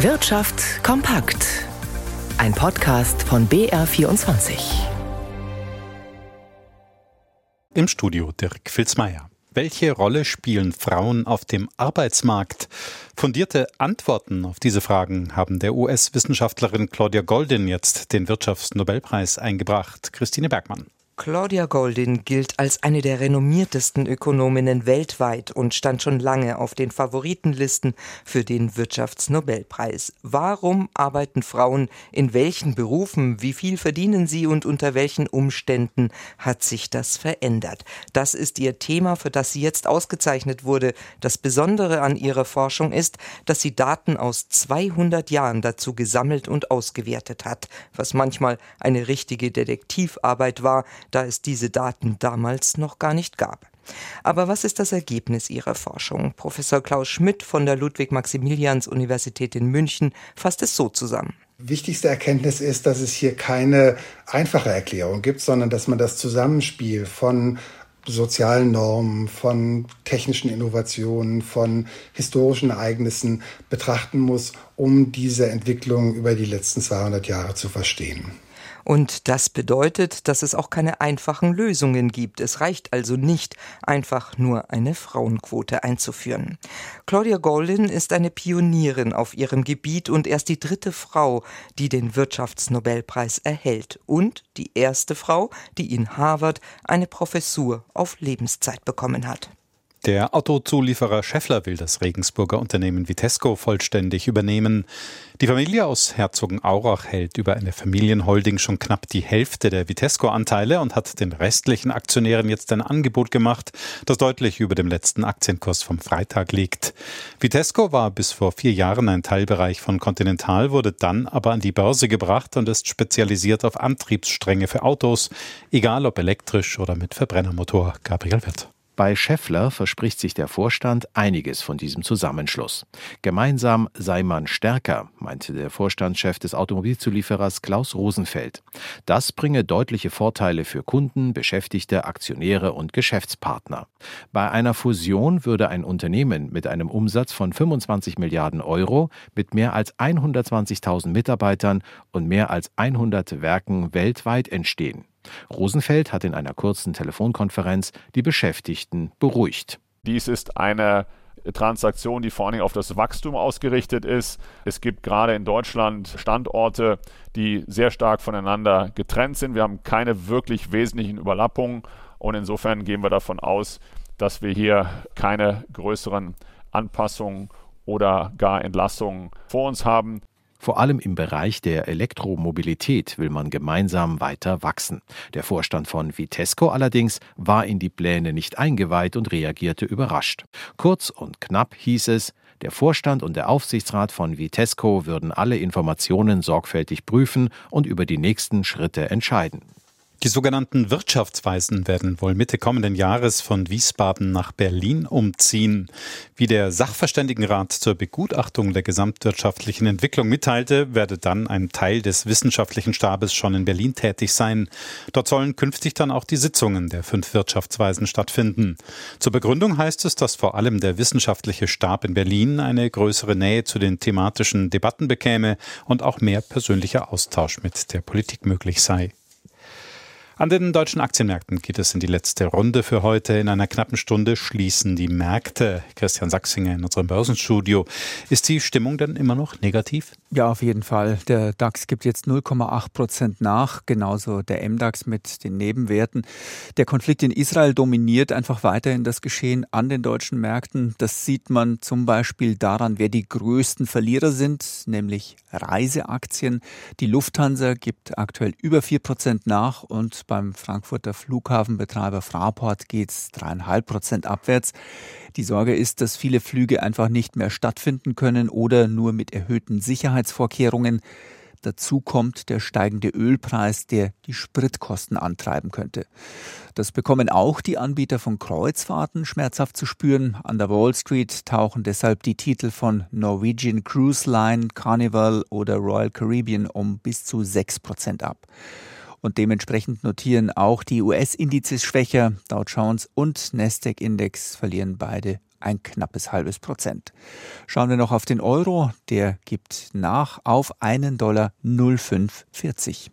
Wirtschaft kompakt. Ein Podcast von BR24. Im Studio Dirk Filzmeier. Welche Rolle spielen Frauen auf dem Arbeitsmarkt? Fundierte Antworten auf diese Fragen haben der US-Wissenschaftlerin Claudia Goldin jetzt den Wirtschaftsnobelpreis eingebracht. Christine Bergmann. Claudia Goldin gilt als eine der renommiertesten Ökonominnen weltweit und stand schon lange auf den Favoritenlisten für den Wirtschaftsnobelpreis. Warum arbeiten Frauen in welchen Berufen, wie viel verdienen sie und unter welchen Umständen hat sich das verändert? Das ist ihr Thema, für das sie jetzt ausgezeichnet wurde. Das Besondere an ihrer Forschung ist, dass sie Daten aus 200 Jahren dazu gesammelt und ausgewertet hat, was manchmal eine richtige Detektivarbeit war, da es diese Daten damals noch gar nicht gab. Aber was ist das Ergebnis Ihrer Forschung? Professor Klaus Schmidt von der Ludwig-Maximilians-Universität in München fasst es so zusammen. Wichtigste Erkenntnis ist, dass es hier keine einfache Erklärung gibt, sondern dass man das Zusammenspiel von sozialen Normen, von technischen Innovationen, von historischen Ereignissen betrachten muss, um diese Entwicklung über die letzten 200 Jahre zu verstehen. Und das bedeutet, dass es auch keine einfachen Lösungen gibt. Es reicht also nicht, einfach nur eine Frauenquote einzuführen. Claudia Goldin ist eine Pionierin auf ihrem Gebiet und erst die dritte Frau, die den Wirtschaftsnobelpreis erhält und die erste Frau, die in Harvard eine Professur auf Lebenszeit bekommen hat. Der Autozulieferer Scheffler will das Regensburger Unternehmen Vitesco vollständig übernehmen. Die Familie aus Herzogenaurach hält über eine Familienholding schon knapp die Hälfte der Vitesco-Anteile und hat den restlichen Aktionären jetzt ein Angebot gemacht, das deutlich über dem letzten Aktienkurs vom Freitag liegt. Vitesco war bis vor vier Jahren ein Teilbereich von Continental, wurde dann aber an die Börse gebracht und ist spezialisiert auf Antriebsstränge für Autos, egal ob elektrisch oder mit Verbrennermotor. Gabriel Wirth. Bei Scheffler verspricht sich der Vorstand einiges von diesem Zusammenschluss. Gemeinsam sei man stärker, meinte der Vorstandschef des Automobilzulieferers Klaus Rosenfeld. Das bringe deutliche Vorteile für Kunden, Beschäftigte, Aktionäre und Geschäftspartner. Bei einer Fusion würde ein Unternehmen mit einem Umsatz von 25 Milliarden Euro mit mehr als 120.000 Mitarbeitern und mehr als 100 Werken weltweit entstehen. Rosenfeld hat in einer kurzen Telefonkonferenz die Beschäftigten beruhigt. Dies ist eine Transaktion, die vor allem auf das Wachstum ausgerichtet ist. Es gibt gerade in Deutschland Standorte, die sehr stark voneinander getrennt sind. Wir haben keine wirklich wesentlichen Überlappungen und insofern gehen wir davon aus, dass wir hier keine größeren Anpassungen oder gar Entlassungen vor uns haben. Vor allem im Bereich der Elektromobilität will man gemeinsam weiter wachsen. Der Vorstand von Vitesco allerdings war in die Pläne nicht eingeweiht und reagierte überrascht. Kurz und knapp hieß es, der Vorstand und der Aufsichtsrat von Vitesco würden alle Informationen sorgfältig prüfen und über die nächsten Schritte entscheiden. Die sogenannten Wirtschaftsweisen werden wohl Mitte kommenden Jahres von Wiesbaden nach Berlin umziehen. Wie der Sachverständigenrat zur Begutachtung der gesamtwirtschaftlichen Entwicklung mitteilte, werde dann ein Teil des wissenschaftlichen Stabes schon in Berlin tätig sein. Dort sollen künftig dann auch die Sitzungen der fünf Wirtschaftsweisen stattfinden. Zur Begründung heißt es, dass vor allem der wissenschaftliche Stab in Berlin eine größere Nähe zu den thematischen Debatten bekäme und auch mehr persönlicher Austausch mit der Politik möglich sei. An den deutschen Aktienmärkten geht es in die letzte Runde für heute. In einer knappen Stunde schließen die Märkte. Christian Sachsinger in unserem Börsenstudio. Ist die Stimmung denn immer noch negativ? Ja, auf jeden Fall. Der DAX gibt jetzt 0,8 Prozent nach, genauso der MDAX mit den Nebenwerten. Der Konflikt in Israel dominiert einfach weiterhin das Geschehen an den deutschen Märkten. Das sieht man zum Beispiel daran, wer die größten Verlierer sind, nämlich Reiseaktien. Die Lufthansa gibt aktuell über 4 Prozent nach und beim Frankfurter Flughafenbetreiber Fraport geht es 3,5 Prozent abwärts. Die Sorge ist, dass viele Flüge einfach nicht mehr stattfinden können oder nur mit erhöhten Sicherheitsvorkehrungen. Dazu kommt der steigende Ölpreis, der die Spritkosten antreiben könnte. Das bekommen auch die Anbieter von Kreuzfahrten schmerzhaft zu spüren. An der Wall Street tauchen deshalb die Titel von Norwegian Cruise Line, Carnival oder Royal Caribbean um bis zu 6 Prozent ab und dementsprechend notieren auch die US-Indizes schwächer. Dow Jones und Nasdaq-Index verlieren beide ein knappes halbes Prozent. Schauen wir noch auf den Euro, der gibt nach auf einen Dollar 0,540.